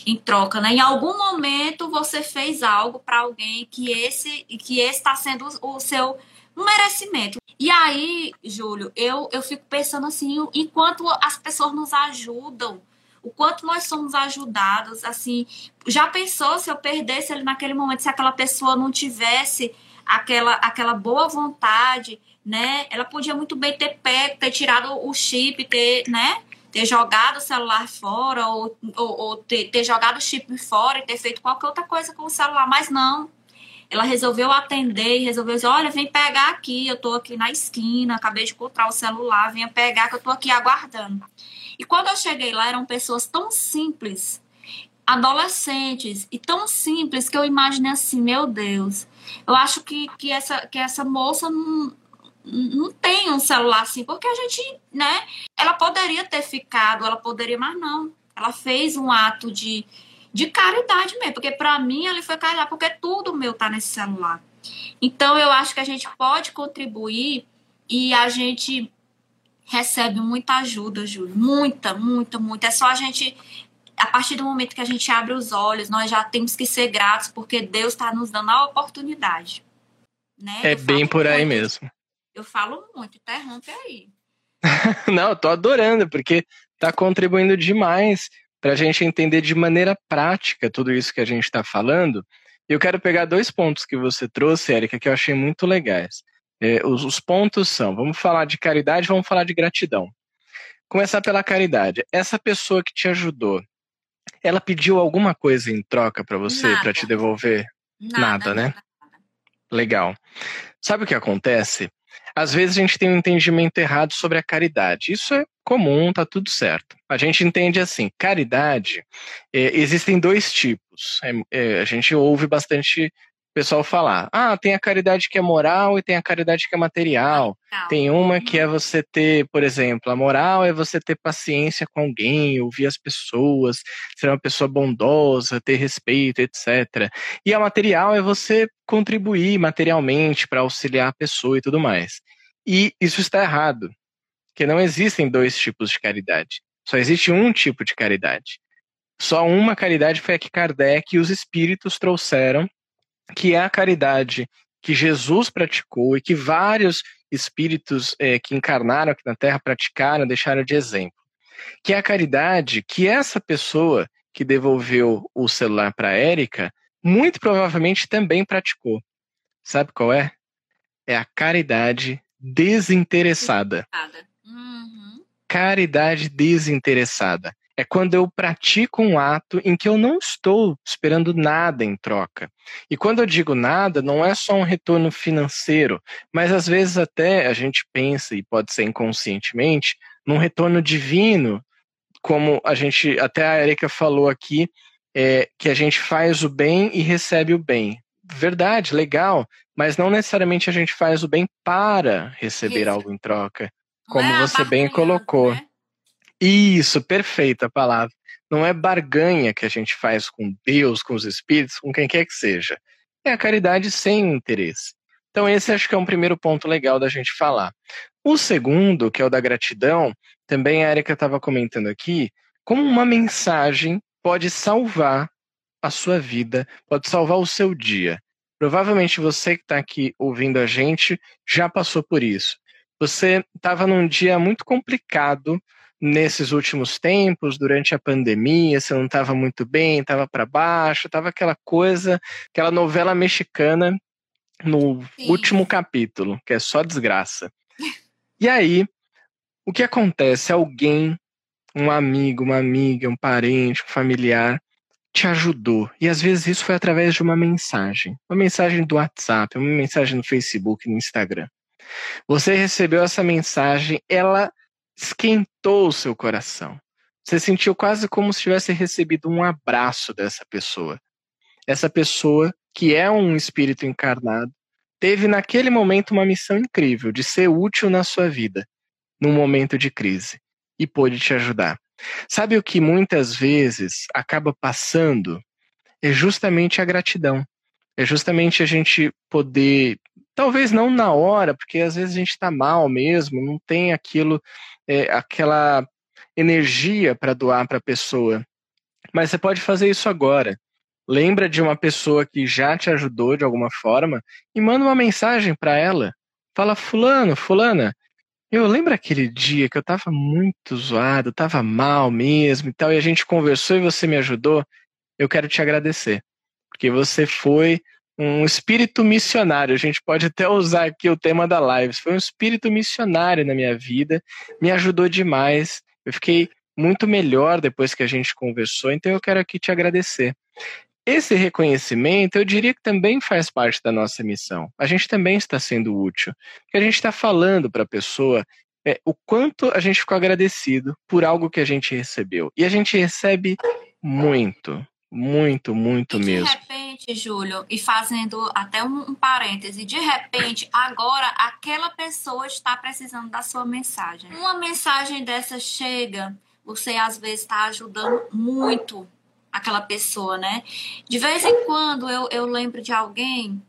em troca, né? Em algum momento você fez algo para alguém que esse que está sendo o seu merecimento. E aí, Júlio, eu eu fico pensando assim, enquanto as pessoas nos ajudam o quanto nós somos ajudados, assim, já pensou se eu perdesse ele naquele momento, se aquela pessoa não tivesse aquela, aquela boa vontade, né? Ela podia muito bem ter pego, ter tirado o chip, ter, né? Ter jogado o celular fora, ou, ou, ou ter, ter jogado o chip fora e ter feito qualquer outra coisa com o celular, mas não. Ela resolveu atender e resolveu dizer: Olha, vem pegar aqui, eu tô aqui na esquina, acabei de encontrar o celular, venha pegar que eu tô aqui aguardando. E quando eu cheguei lá, eram pessoas tão simples, adolescentes, e tão simples que eu imaginei assim, meu Deus, eu acho que, que, essa, que essa moça não, não tem um celular assim, porque a gente, né? Ela poderia ter ficado, ela poderia, mas não. Ela fez um ato de, de caridade mesmo, porque para mim ele foi caridade, porque tudo meu tá nesse celular. Então eu acho que a gente pode contribuir e a gente recebe muita ajuda, Júlio. Muita, muita, muita. É só a gente. A partir do momento que a gente abre os olhos, nós já temos que ser gratos, porque Deus está nos dando a oportunidade. Né? É bem por aí muito. mesmo. Eu falo muito, interrompe aí. [laughs] Não, eu tô adorando, porque tá contribuindo demais para a gente entender de maneira prática tudo isso que a gente está falando. Eu quero pegar dois pontos que você trouxe, Érica, que eu achei muito legais. É, os, os pontos são: vamos falar de caridade, vamos falar de gratidão. Começar pela caridade. Essa pessoa que te ajudou, ela pediu alguma coisa em troca para você, para te devolver? Nada, nada né? Nada. Legal. Sabe o que acontece? Às vezes a gente tem um entendimento errado sobre a caridade. Isso é comum, tá tudo certo. A gente entende assim, caridade, é, existem dois tipos. É, é, a gente ouve bastante pessoal falar: ah, tem a caridade que é moral e tem a caridade que é material. Tem uma que é uhum. você ter, por exemplo, a moral é você ter paciência com alguém, ouvir as pessoas, ser uma pessoa bondosa, ter respeito, etc. E a material é você contribuir materialmente para auxiliar a pessoa e tudo mais. E isso está errado, porque não existem dois tipos de caridade. Só existe um tipo de caridade. Só uma caridade foi a que Kardec e os espíritos trouxeram que é a caridade que Jesus praticou e que vários espíritos é, que encarnaram aqui na Terra praticaram, deixaram de exemplo. Que é a caridade que essa pessoa que devolveu o celular para a Érica, muito provavelmente também praticou. Sabe qual é? É a caridade desinteressada. Uhum. caridade desinteressada. É quando eu pratico um ato em que eu não estou esperando nada em troca. E quando eu digo nada, não é só um retorno financeiro, mas às vezes até a gente pensa, e pode ser inconscientemente, num retorno divino, como a gente, até a Erika falou aqui, é, que a gente faz o bem e recebe o bem. Verdade, legal, mas não necessariamente a gente faz o bem para receber Isso. algo em troca, como é você bem colocou. Né? Isso, perfeita a palavra. Não é barganha que a gente faz com Deus, com os espíritos, com quem quer que seja. É a caridade sem interesse. Então, esse acho que é um primeiro ponto legal da gente falar. O segundo, que é o da gratidão, também a Erika estava comentando aqui, como uma mensagem pode salvar a sua vida, pode salvar o seu dia. Provavelmente você que está aqui ouvindo a gente já passou por isso. Você estava num dia muito complicado, nesses últimos tempos, durante a pandemia, você não estava muito bem, estava para baixo, estava aquela coisa, aquela novela mexicana no Sim. último capítulo, que é só desgraça. E aí, o que acontece? Alguém, um amigo, uma amiga, um parente, um familiar, te ajudou. E às vezes isso foi através de uma mensagem. Uma mensagem do WhatsApp, uma mensagem no Facebook, no Instagram. Você recebeu essa mensagem, ela esquentou o seu coração. Você sentiu quase como se tivesse recebido um abraço dessa pessoa. Essa pessoa, que é um espírito encarnado, teve naquele momento uma missão incrível de ser útil na sua vida, num momento de crise, e pôde te ajudar. Sabe o que muitas vezes acaba passando? É justamente a gratidão. É justamente a gente poder, talvez não na hora, porque às vezes a gente está mal mesmo, não tem aquilo é, aquela energia para doar para a pessoa. Mas você pode fazer isso agora. Lembra de uma pessoa que já te ajudou de alguma forma e manda uma mensagem para ela. Fala, fulano, fulana, eu lembro aquele dia que eu estava muito zoado, estava mal mesmo e tal, e a gente conversou e você me ajudou. Eu quero te agradecer, porque você foi um espírito missionário. A gente pode até usar aqui o tema da live. Foi um espírito missionário na minha vida, me ajudou demais. Eu fiquei muito melhor depois que a gente conversou, então eu quero aqui te agradecer. Esse reconhecimento, eu diria que também faz parte da nossa missão. A gente também está sendo útil, porque a gente está falando para a pessoa é, o quanto a gente ficou agradecido por algo que a gente recebeu. E a gente recebe muito, muito, muito e de mesmo. De repente, Júlio, e fazendo até um, um parêntese, de repente, agora aquela pessoa está precisando da sua mensagem. Uma mensagem dessa chega, você às vezes está ajudando muito aquela pessoa, né? De vez em quando eu, eu lembro de alguém,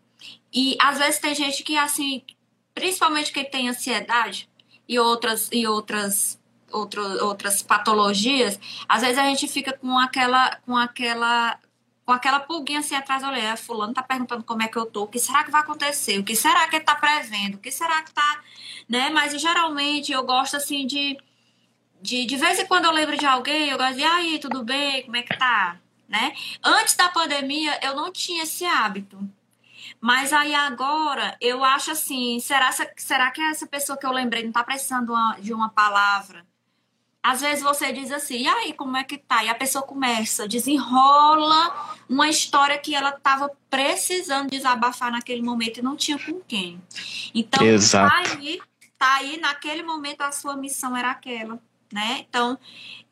e às vezes tem gente que, assim, principalmente quem tem ansiedade e outras, e outras outro, outras patologias, às vezes a gente fica com aquela, com aquela, com aquela pulguinha assim atrás, olha, é, fulano tá perguntando como é que eu tô, o que será que vai acontecer, o que será que ele tá prevendo, o que será que tá, né? Mas geralmente eu gosto assim de, de, de vez em quando eu lembro de alguém, eu gosto de, aí, tudo bem, como é que tá, né? Antes da pandemia eu não tinha esse hábito. Mas aí agora eu acho assim, será, será que essa pessoa que eu lembrei não tá precisando de uma palavra? Às vezes você diz assim, e aí, como é que tá? E a pessoa começa, desenrola uma história que ela estava precisando desabafar naquele momento e não tinha com quem. Então, Exato. tá aí, tá aí, naquele momento a sua missão era aquela, né? Então,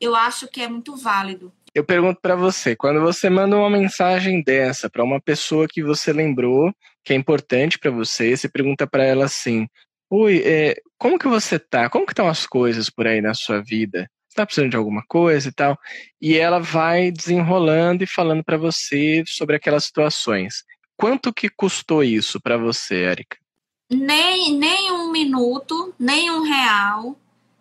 eu acho que é muito válido. Eu pergunto para você, quando você manda uma mensagem dessa para uma pessoa que você lembrou, que é importante para você, você pergunta para ela assim: Oi, é, como que você tá? Como que estão as coisas por aí na sua vida? Você tá precisando de alguma coisa e tal? E ela vai desenrolando e falando para você sobre aquelas situações. Quanto que custou isso para você, Érica? Nem, nem um minuto, nem um real,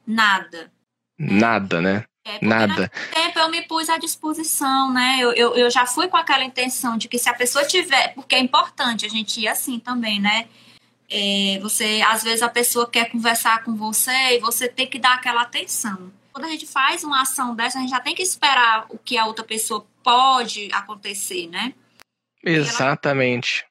nada. Nada, né? É, Nada. tempo eu me pus à disposição, né? Eu, eu, eu já fui com aquela intenção de que se a pessoa tiver, porque é importante a gente ir assim também, né? É, você, às vezes, a pessoa quer conversar com você e você tem que dar aquela atenção. Quando a gente faz uma ação dessa, a gente já tem que esperar o que a outra pessoa pode acontecer, né? Exatamente.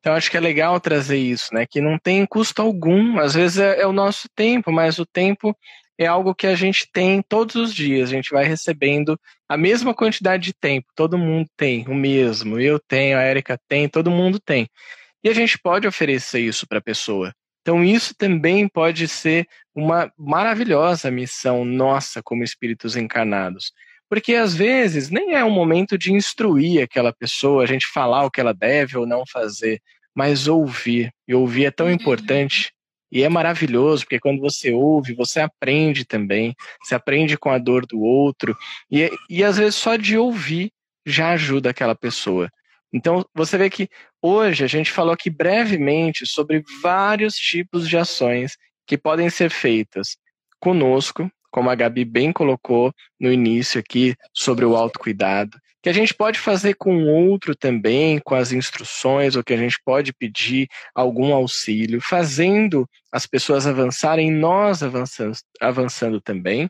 Então acho que é legal trazer isso, né? Que não tem custo algum. Às vezes é, é o nosso tempo, mas o tempo é algo que a gente tem todos os dias. A gente vai recebendo a mesma quantidade de tempo. Todo mundo tem o mesmo. Eu tenho, a Érica tem, todo mundo tem. E a gente pode oferecer isso para a pessoa. Então, isso também pode ser uma maravilhosa missão nossa como espíritos encarnados. Porque às vezes nem é um momento de instruir aquela pessoa, a gente falar o que ela deve ou não fazer, mas ouvir. E ouvir é tão uhum. importante e é maravilhoso, porque quando você ouve, você aprende também, você aprende com a dor do outro, e, e às vezes só de ouvir já ajuda aquela pessoa. Então, você vê que hoje a gente falou aqui brevemente sobre vários tipos de ações que podem ser feitas conosco, como a Gabi bem colocou no início aqui, sobre o autocuidado, que a gente pode fazer com outro também, com as instruções, ou que a gente pode pedir algum auxílio, fazendo as pessoas avançarem, nós avançando, avançando também.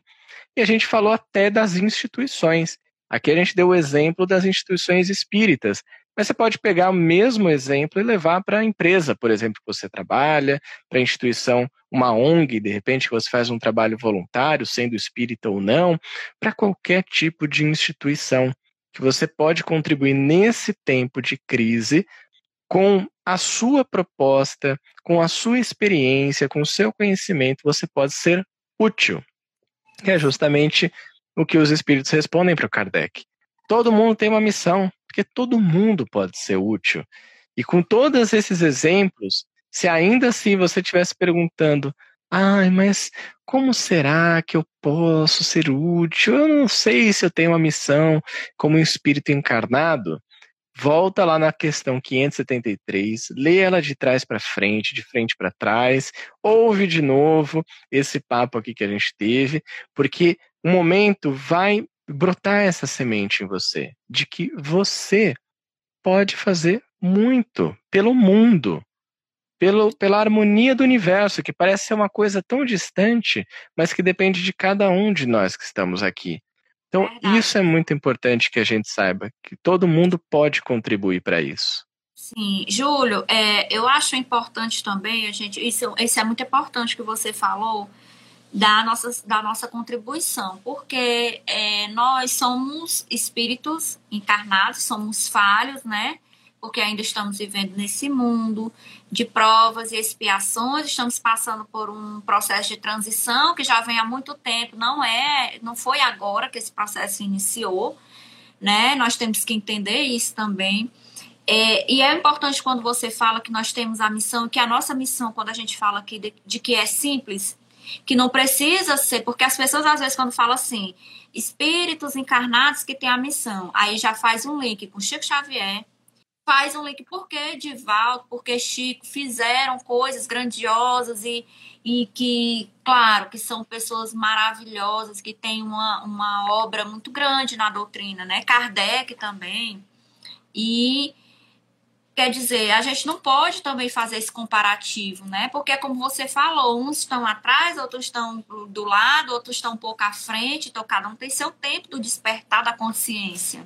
E a gente falou até das instituições. Aqui a gente deu o exemplo das instituições espíritas, mas você pode pegar o mesmo exemplo e levar para a empresa, por exemplo, que você trabalha, para a instituição, uma ONG, de repente, que você faz um trabalho voluntário, sendo espírita ou não, para qualquer tipo de instituição que você pode contribuir nesse tempo de crise com a sua proposta, com a sua experiência, com o seu conhecimento, você pode ser útil. Que é justamente o que os espíritos respondem para o Kardec. Todo mundo tem uma missão, porque todo mundo pode ser útil. E com todos esses exemplos, se ainda assim você estivesse perguntando, ai, mas como será que eu posso ser útil? Eu não sei se eu tenho uma missão como um espírito encarnado. Volta lá na questão 573, lê ela de trás para frente, de frente para trás, ouve de novo esse papo aqui que a gente teve, porque um momento vai brotar essa semente em você de que você pode fazer muito pelo mundo, pelo, pela harmonia do universo, que parece ser uma coisa tão distante, mas que depende de cada um de nós que estamos aqui. Então, Verdade. isso é muito importante que a gente saiba, que todo mundo pode contribuir para isso. Sim, Júlio, é, eu acho importante também, a gente, isso, isso é muito importante que você falou, da nossa, da nossa contribuição, porque é, nós somos espíritos encarnados, somos falhos, né? Porque ainda estamos vivendo nesse mundo de provas e expiações, estamos passando por um processo de transição que já vem há muito tempo, não é, não foi agora que esse processo iniciou, né? Nós temos que entender isso também. É, e é importante quando você fala que nós temos a missão, que a nossa missão, quando a gente fala aqui de, de que é simples, que não precisa ser, porque as pessoas às vezes quando falam assim, espíritos encarnados que têm a missão, aí já faz um link com Chico Xavier, faz um link porque Divaldo, porque Chico fizeram coisas grandiosas e, e que, claro, que são pessoas maravilhosas, que têm uma, uma obra muito grande na doutrina, né? Kardec também. E Quer dizer, a gente não pode também fazer esse comparativo, né? Porque, como você falou, uns estão atrás, outros estão do lado, outros estão um pouco à frente, então cada um tem seu tempo do despertar da consciência.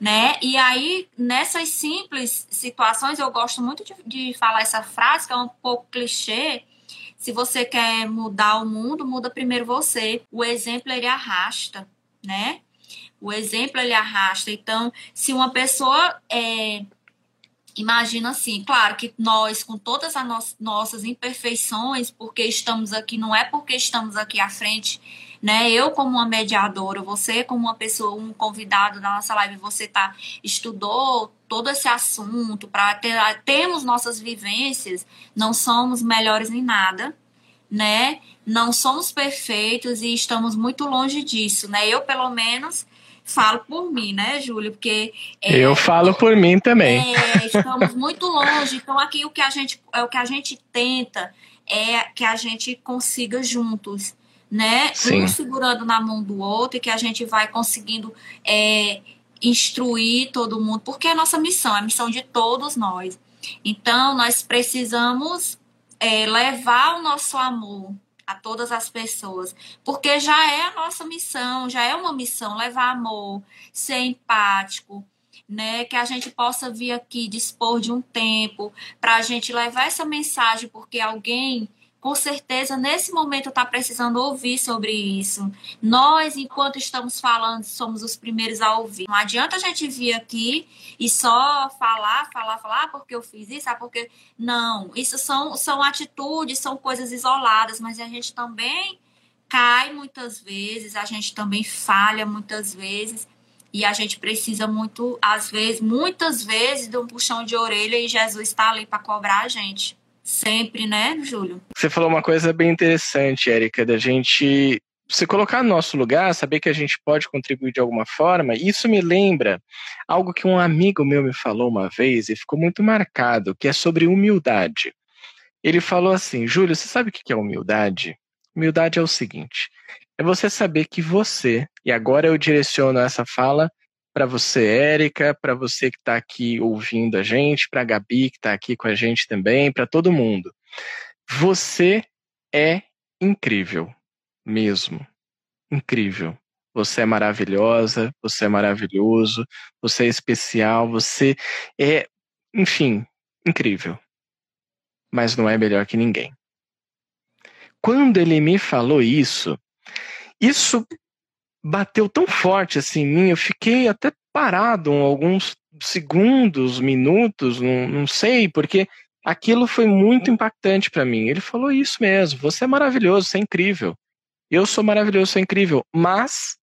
Né? E aí, nessas simples situações, eu gosto muito de, de falar essa frase, que é um pouco clichê. Se você quer mudar o mundo, muda primeiro você. O exemplo, ele arrasta, né? O exemplo, ele arrasta. Então, se uma pessoa é, imagina assim, claro que nós, com todas as no nossas imperfeições, porque estamos aqui, não é porque estamos aqui à frente, né? Eu, como uma mediadora, você, como uma pessoa, um convidado da nossa live, você tá, estudou todo esse assunto, para ter, termos nossas vivências, não somos melhores em nada, né? Não somos perfeitos e estamos muito longe disso, né? Eu, pelo menos, falo por mim, né, Júlio? Porque. É, eu falo por mim também. É, estamos muito longe. Então, aqui o que a gente, é o que a gente tenta é que a gente consiga juntos, né? Sim. Um segurando na mão do outro e que a gente vai conseguindo é, instruir todo mundo, porque é a nossa missão, é a missão de todos nós. Então, nós precisamos é, levar o nosso amor a todas as pessoas, porque já é a nossa missão, já é uma missão levar amor, ser empático, né? Que a gente possa vir aqui dispor de um tempo para a gente levar essa mensagem, porque alguém com certeza nesse momento está precisando ouvir sobre isso. Nós, enquanto estamos falando, somos os primeiros a ouvir. Não adianta a gente vir aqui e só falar, falar, falar, ah, porque eu fiz isso, ah, porque. Não, isso são, são atitudes, são coisas isoladas, mas a gente também cai muitas vezes, a gente também falha muitas vezes. E a gente precisa muito, às vezes, muitas vezes, de um puxão de orelha e Jesus está ali para cobrar a gente. Sempre, né, Júlio? Você falou uma coisa bem interessante, Érica, da gente se colocar no nosso lugar, saber que a gente pode contribuir de alguma forma. Isso me lembra algo que um amigo meu me falou uma vez e ficou muito marcado, que é sobre humildade. Ele falou assim: Júlio, você sabe o que é humildade? Humildade é o seguinte: é você saber que você, e agora eu direciono essa fala para você, Érica, para você que está aqui ouvindo a gente, para a Gabi que está aqui com a gente também, para todo mundo. Você é incrível, mesmo. Incrível. Você é maravilhosa, você é maravilhoso, você é especial, você é, enfim, incrível. Mas não é melhor que ninguém. Quando ele me falou isso, isso bateu tão forte assim em mim, eu fiquei até parado alguns segundos, minutos, não, não sei, porque aquilo foi muito impactante para mim. Ele falou isso mesmo: você é maravilhoso, você é incrível. Eu sou maravilhoso, sou incrível, mas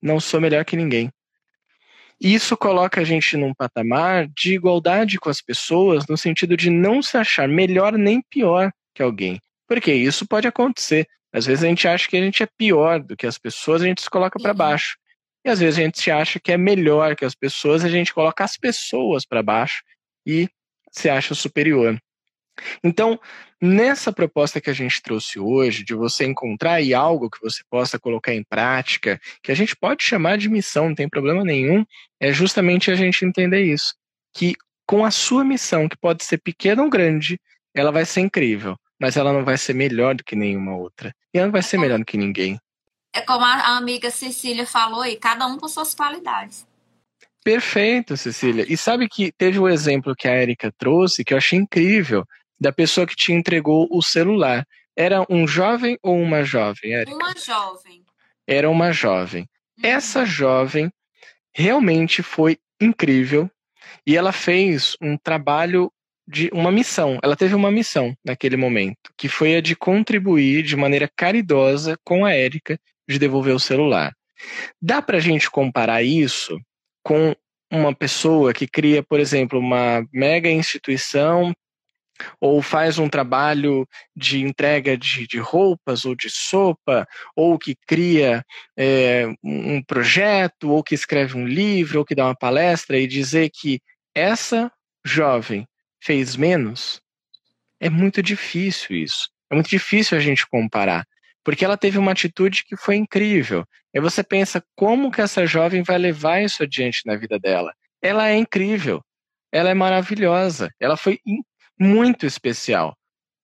não sou melhor que ninguém. Isso coloca a gente num patamar de igualdade com as pessoas, no sentido de não se achar melhor nem pior que alguém. Porque isso pode acontecer. Às vezes a gente acha que a gente é pior do que as pessoas, a gente se coloca para uhum. baixo. E às vezes a gente se acha que é melhor que as pessoas, a gente coloca as pessoas para baixo e se acha superior. Então, nessa proposta que a gente trouxe hoje, de você encontrar aí algo que você possa colocar em prática, que a gente pode chamar de missão, não tem problema nenhum, é justamente a gente entender isso. Que com a sua missão, que pode ser pequena ou grande, ela vai ser incrível mas ela não vai ser melhor do que nenhuma outra. E ela não vai ser melhor do que ninguém. É como a amiga Cecília falou aí, cada um com suas qualidades. Perfeito, Cecília. E sabe que teve o um exemplo que a Erika trouxe que eu achei incrível, da pessoa que te entregou o celular. Era um jovem ou uma jovem, Erika? Uma jovem. Era uma jovem. Uhum. Essa jovem realmente foi incrível e ela fez um trabalho de uma missão. Ela teve uma missão naquele momento, que foi a de contribuir de maneira caridosa com a Érica de devolver o celular. Dá para a gente comparar isso com uma pessoa que cria, por exemplo, uma mega instituição ou faz um trabalho de entrega de, de roupas ou de sopa, ou que cria é, um projeto, ou que escreve um livro, ou que dá uma palestra e dizer que essa jovem fez menos, é muito difícil isso. É muito difícil a gente comparar, porque ela teve uma atitude que foi incrível. E você pensa como que essa jovem vai levar isso adiante na vida dela. Ela é incrível, ela é maravilhosa, ela foi muito especial,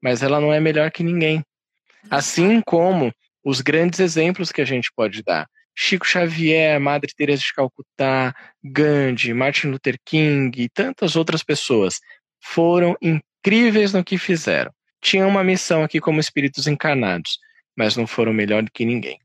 mas ela não é melhor que ninguém. Assim como os grandes exemplos que a gente pode dar. Chico Xavier, Madre Teresa de Calcutá, Gandhi, Martin Luther King e tantas outras pessoas foram incríveis no que fizeram. Tinham uma missão aqui como espíritos encarnados, mas não foram melhor do que ninguém.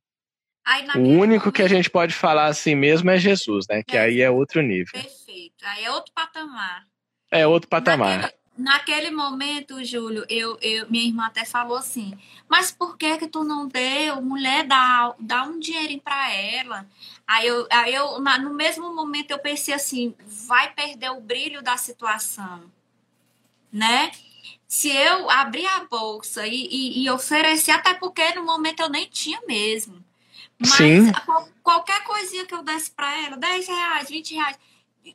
o único que a gente pode falar assim mesmo é Jesus, né? Que é. aí é outro nível. Perfeito. Aí é outro patamar. É outro patamar. Naquele, naquele momento, Júlio, eu, eu, minha irmã até falou assim: Mas por que que tu não deu? Mulher, dá, dá um dinheirinho para ela. Aí eu, aí eu, no mesmo momento, eu pensei assim: vai perder o brilho da situação né? Se eu abrir a bolsa e, e, e oferecer, até porque no momento eu nem tinha mesmo. Mas Sim. qualquer coisinha que eu desse para ela, 10 reais, 20 reais,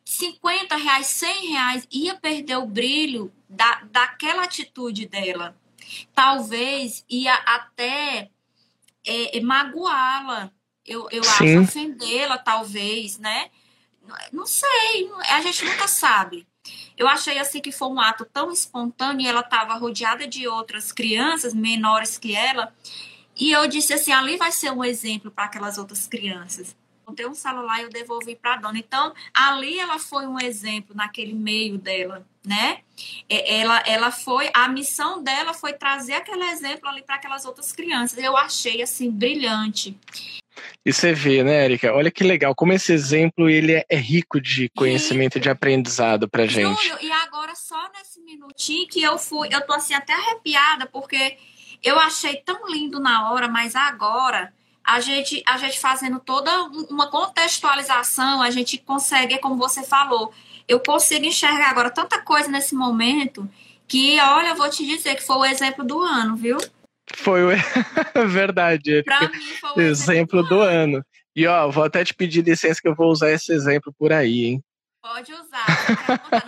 50 reais, 100 reais, ia perder o brilho da, daquela atitude dela. Talvez ia até é, magoá-la. Eu, eu acho ofendê-la, talvez, né? Não sei, a gente nunca sabe. Eu achei assim que foi um ato tão espontâneo e ela estava rodeada de outras crianças menores que ela. E eu disse assim, ali vai ser um exemplo para aquelas outras crianças. encontrei um celular e eu devolvi para a dona. Então, ali ela foi um exemplo naquele meio dela, né? Ela, ela foi, a missão dela foi trazer aquele exemplo ali para aquelas outras crianças. Eu achei assim brilhante. E você vê, né, Erika? Olha que legal, como esse exemplo ele é, é rico de conhecimento e de aprendizado pra gente. Júlio, e agora só nesse minutinho que eu fui, eu tô assim até arrepiada, porque eu achei tão lindo na hora, mas agora a gente, a gente fazendo toda uma contextualização, a gente consegue, é como você falou, eu consigo enxergar agora tanta coisa nesse momento que, olha, eu vou te dizer que foi o exemplo do ano, viu? Foi o... [laughs] verdade. Pra mim foi o exemplo, exemplo do, do ano. ano. E ó, vou até te pedir licença que eu vou usar esse exemplo por aí, hein? Pode usar,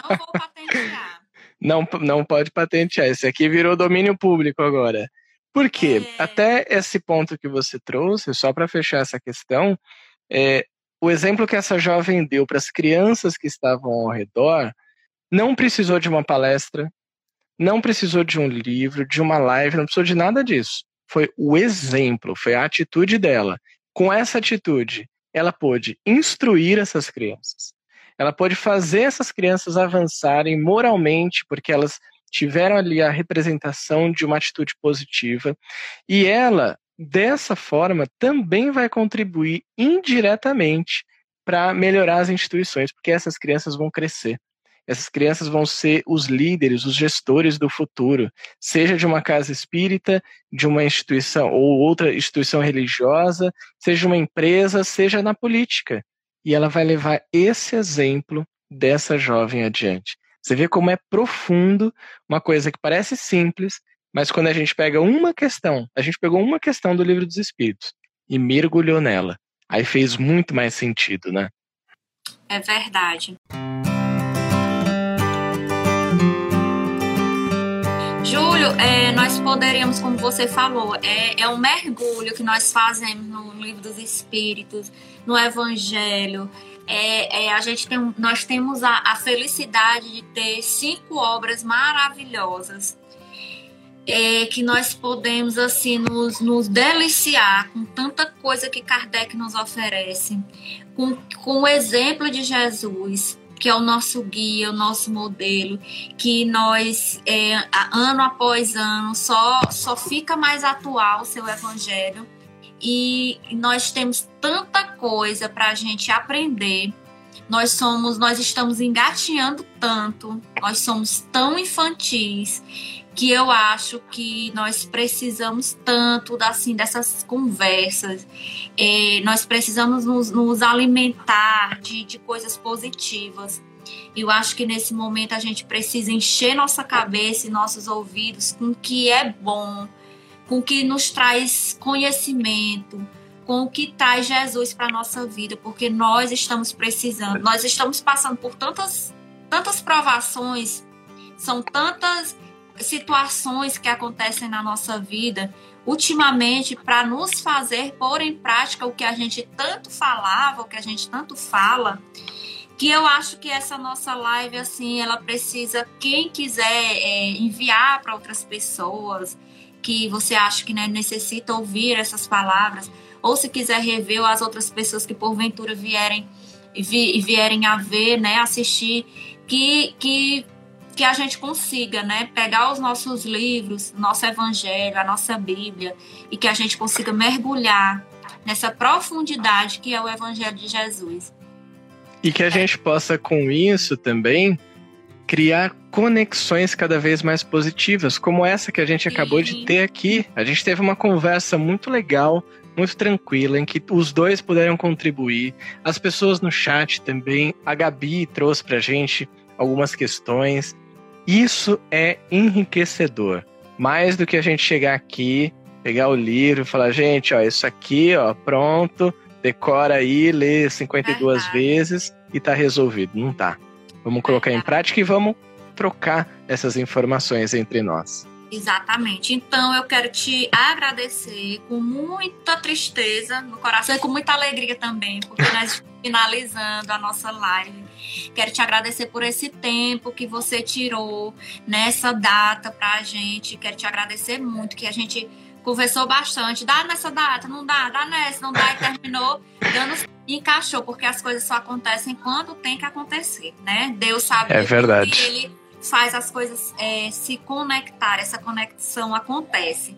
não vou patentear. [laughs] Não, não pode patentear. Esse aqui virou domínio público agora. Por quê? É... Até esse ponto que você trouxe, só para fechar essa questão, é, o exemplo que essa jovem deu para as crianças que estavam ao redor não precisou de uma palestra, não precisou de um livro, de uma live, não precisou de nada disso. Foi o exemplo, foi a atitude dela. Com essa atitude, ela pôde instruir essas crianças. Ela pôde fazer essas crianças avançarem moralmente, porque elas tiveram ali a representação de uma atitude positiva, e ela, dessa forma, também vai contribuir indiretamente para melhorar as instituições, porque essas crianças vão crescer. Essas crianças vão ser os líderes, os gestores do futuro, seja de uma casa espírita, de uma instituição ou outra instituição religiosa, seja uma empresa, seja na política. E ela vai levar esse exemplo dessa jovem adiante. Você vê como é profundo uma coisa que parece simples, mas quando a gente pega uma questão, a gente pegou uma questão do livro dos Espíritos e mergulhou nela, aí fez muito mais sentido, né? É verdade. É, nós poderíamos, como você falou, é, é um mergulho que nós fazemos no livro dos Espíritos, no Evangelho, é, é, a gente tem, nós temos a, a, felicidade de ter cinco obras maravilhosas é, que nós podemos assim nos, nos deliciar com tanta coisa que Kardec nos oferece, com, com o exemplo de Jesus, que é o nosso guia, o nosso modelo, que nós, é, ano após ano, só, só fica mais atual o seu evangelho. E nós temos tanta coisa para a gente aprender. Nós somos, nós estamos engatinhando tanto, nós somos tão infantis que eu acho que nós precisamos tanto assim dessas conversas. É, nós precisamos nos, nos alimentar de, de coisas positivas. Eu acho que nesse momento a gente precisa encher nossa cabeça e nossos ouvidos com o que é bom, com o que nos traz conhecimento, com o que traz Jesus para a nossa vida, porque nós estamos precisando, nós estamos passando por tantas, tantas provações, são tantas situações que acontecem na nossa vida ultimamente para nos fazer pôr em prática o que a gente tanto falava, o que a gente tanto fala, que eu acho que essa nossa live assim, ela precisa quem quiser é, enviar para outras pessoas, que você acha que né, necessita ouvir essas palavras, ou se quiser rever as outras pessoas que porventura vierem vi, vierem a ver, né, assistir, que, que, que a gente consiga, né, pegar os nossos livros, nosso evangelho, a nossa Bíblia, e que a gente consiga mergulhar nessa profundidade que é o evangelho de Jesus. E que a gente possa com isso também criar conexões cada vez mais positivas, como essa que a gente acabou de ter aqui. A gente teve uma conversa muito legal, muito tranquila, em que os dois puderam contribuir. As pessoas no chat também. A Gabi trouxe pra gente algumas questões. Isso é enriquecedor. Mais do que a gente chegar aqui, pegar o livro e falar, gente, ó, isso aqui, ó, pronto, decora aí, lê 52 vezes e tá resolvido. Não tá. Vamos colocar em prática e vamos trocar essas informações entre nós. Exatamente. Então eu quero te agradecer com muita tristeza no coração e com muita alegria também, porque nós estamos [laughs] finalizando a nossa live. Quero te agradecer por esse tempo que você tirou nessa data para a gente. Quero te agradecer muito que a gente conversou bastante. Dá nessa data, não dá, dá nessa, não dá, e terminou dando encaixou, porque as coisas só acontecem quando tem que acontecer, né? Deus sabe é verdade. que ele faz as coisas é, se conectar, essa conexão acontece.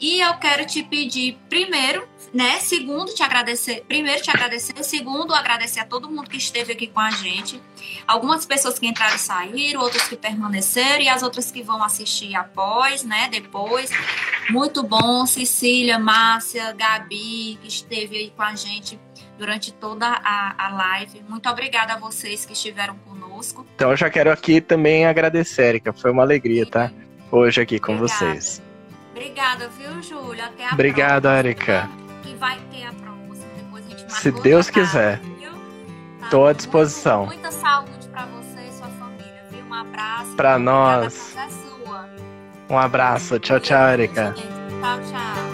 E eu quero te pedir, primeiro, né? Segundo, te agradecer. Primeiro, te agradecer. Segundo, agradecer a todo mundo que esteve aqui com a gente. Algumas pessoas que entraram e saíram, outras que permaneceram e as outras que vão assistir após, né? Depois. Muito bom, Cecília, Márcia, Gabi, que esteve aí com a gente durante toda a, a live. Muito obrigada a vocês que estiveram conosco. Então, eu já quero aqui também agradecer, Erika. Foi uma alegria, tá? Hoje aqui com Obrigada. vocês. Obrigada, viu, Júlia? Até a Obrigado, próxima. Erika. Que vai ter a próxima. Depois a gente Se Deus quiser. Tá? à disposição. Muita saúde para você e sua família, viu? Um abraço. Para nós. Um abraço. Tchau, tchau, Erika. Tchau, tchau.